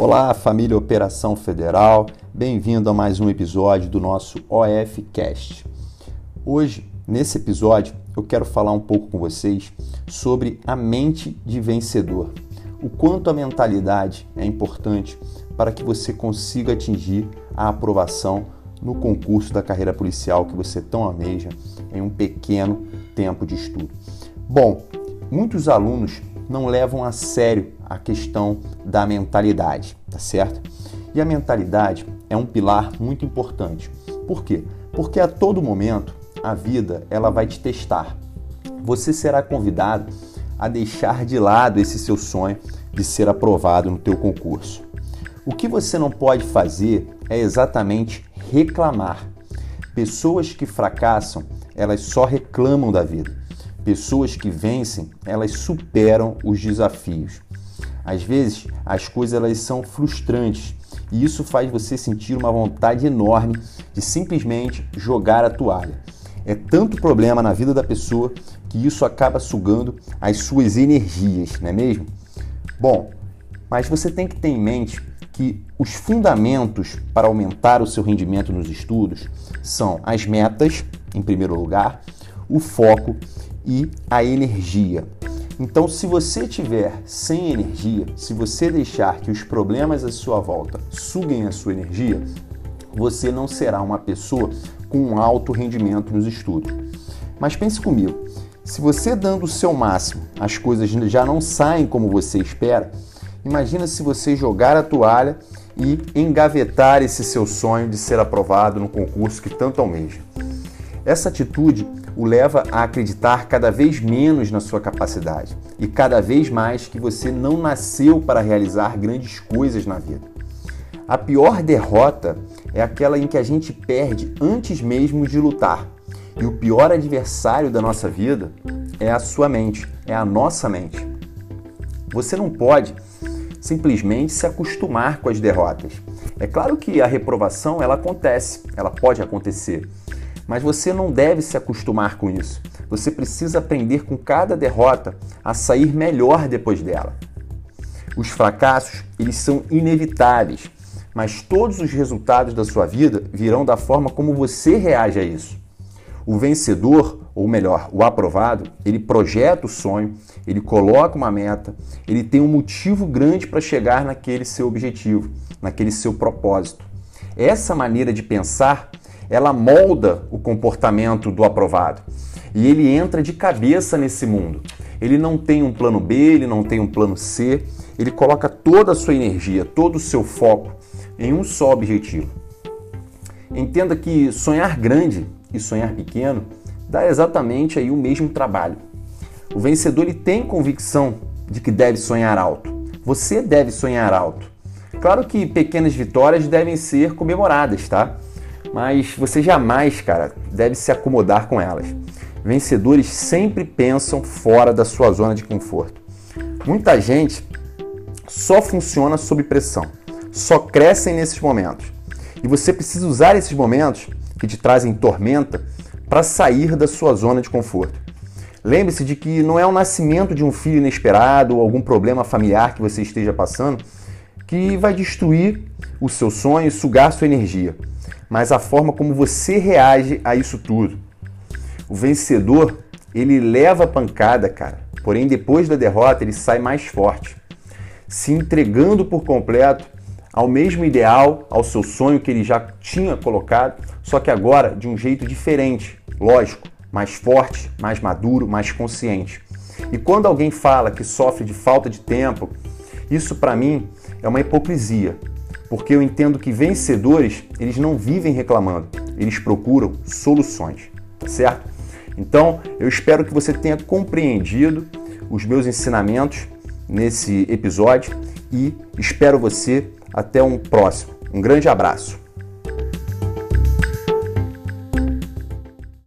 Olá, família Operação Federal, bem-vindo a mais um episódio do nosso OFcast. Hoje, nesse episódio, eu quero falar um pouco com vocês sobre a mente de vencedor. O quanto a mentalidade é importante para que você consiga atingir a aprovação no concurso da carreira policial que você tão almeja em um pequeno tempo de estudo. Bom, muitos alunos não levam a sério a questão da mentalidade, tá certo? E a mentalidade é um pilar muito importante. Por quê? Porque a todo momento a vida ela vai te testar. Você será convidado a deixar de lado esse seu sonho de ser aprovado no teu concurso. O que você não pode fazer é exatamente reclamar. Pessoas que fracassam, elas só reclamam da vida. Pessoas que vencem, elas superam os desafios. Às vezes, as coisas elas são frustrantes e isso faz você sentir uma vontade enorme de simplesmente jogar a toalha. É tanto problema na vida da pessoa que isso acaba sugando as suas energias, não é mesmo? Bom, mas você tem que ter em mente que os fundamentos para aumentar o seu rendimento nos estudos são as metas, em primeiro lugar, o foco e a energia. Então, se você tiver sem energia, se você deixar que os problemas à sua volta suguem a sua energia, você não será uma pessoa com um alto rendimento nos estudos. Mas pense comigo, se você dando o seu máximo, as coisas já não saem como você espera, imagina se você jogar a toalha e engavetar esse seu sonho de ser aprovado no concurso que tanto almeja. Essa atitude o leva a acreditar cada vez menos na sua capacidade e cada vez mais que você não nasceu para realizar grandes coisas na vida. A pior derrota é aquela em que a gente perde antes mesmo de lutar. E o pior adversário da nossa vida é a sua mente, é a nossa mente. Você não pode simplesmente se acostumar com as derrotas. É claro que a reprovação ela acontece, ela pode acontecer, mas você não deve se acostumar com isso. Você precisa aprender com cada derrota a sair melhor depois dela. Os fracassos, eles são inevitáveis, mas todos os resultados da sua vida virão da forma como você reage a isso. O vencedor, ou melhor, o aprovado, ele projeta o sonho, ele coloca uma meta, ele tem um motivo grande para chegar naquele seu objetivo, naquele seu propósito. Essa maneira de pensar ela molda o comportamento do aprovado. E ele entra de cabeça nesse mundo. Ele não tem um plano B, ele não tem um plano C, ele coloca toda a sua energia, todo o seu foco em um só objetivo. Entenda que sonhar grande e sonhar pequeno dá exatamente aí o mesmo trabalho. O vencedor ele tem convicção de que deve sonhar alto. Você deve sonhar alto. Claro que pequenas vitórias devem ser comemoradas, tá? Mas você jamais, cara, deve se acomodar com elas. Vencedores sempre pensam fora da sua zona de conforto. Muita gente só funciona sob pressão, só crescem nesses momentos. E você precisa usar esses momentos que te trazem tormenta para sair da sua zona de conforto. Lembre-se de que não é o nascimento de um filho inesperado ou algum problema familiar que você esteja passando que vai destruir o seu sonho e sugar sua energia mas a forma como você reage a isso tudo. O vencedor, ele leva a pancada, cara, porém depois da derrota ele sai mais forte, se entregando por completo ao mesmo ideal, ao seu sonho que ele já tinha colocado, só que agora de um jeito diferente, lógico, mais forte, mais maduro, mais consciente. E quando alguém fala que sofre de falta de tempo, isso para mim é uma hipocrisia, porque eu entendo que vencedores, eles não vivem reclamando, eles procuram soluções, tá certo? Então, eu espero que você tenha compreendido os meus ensinamentos nesse episódio e espero você até um próximo. Um grande abraço.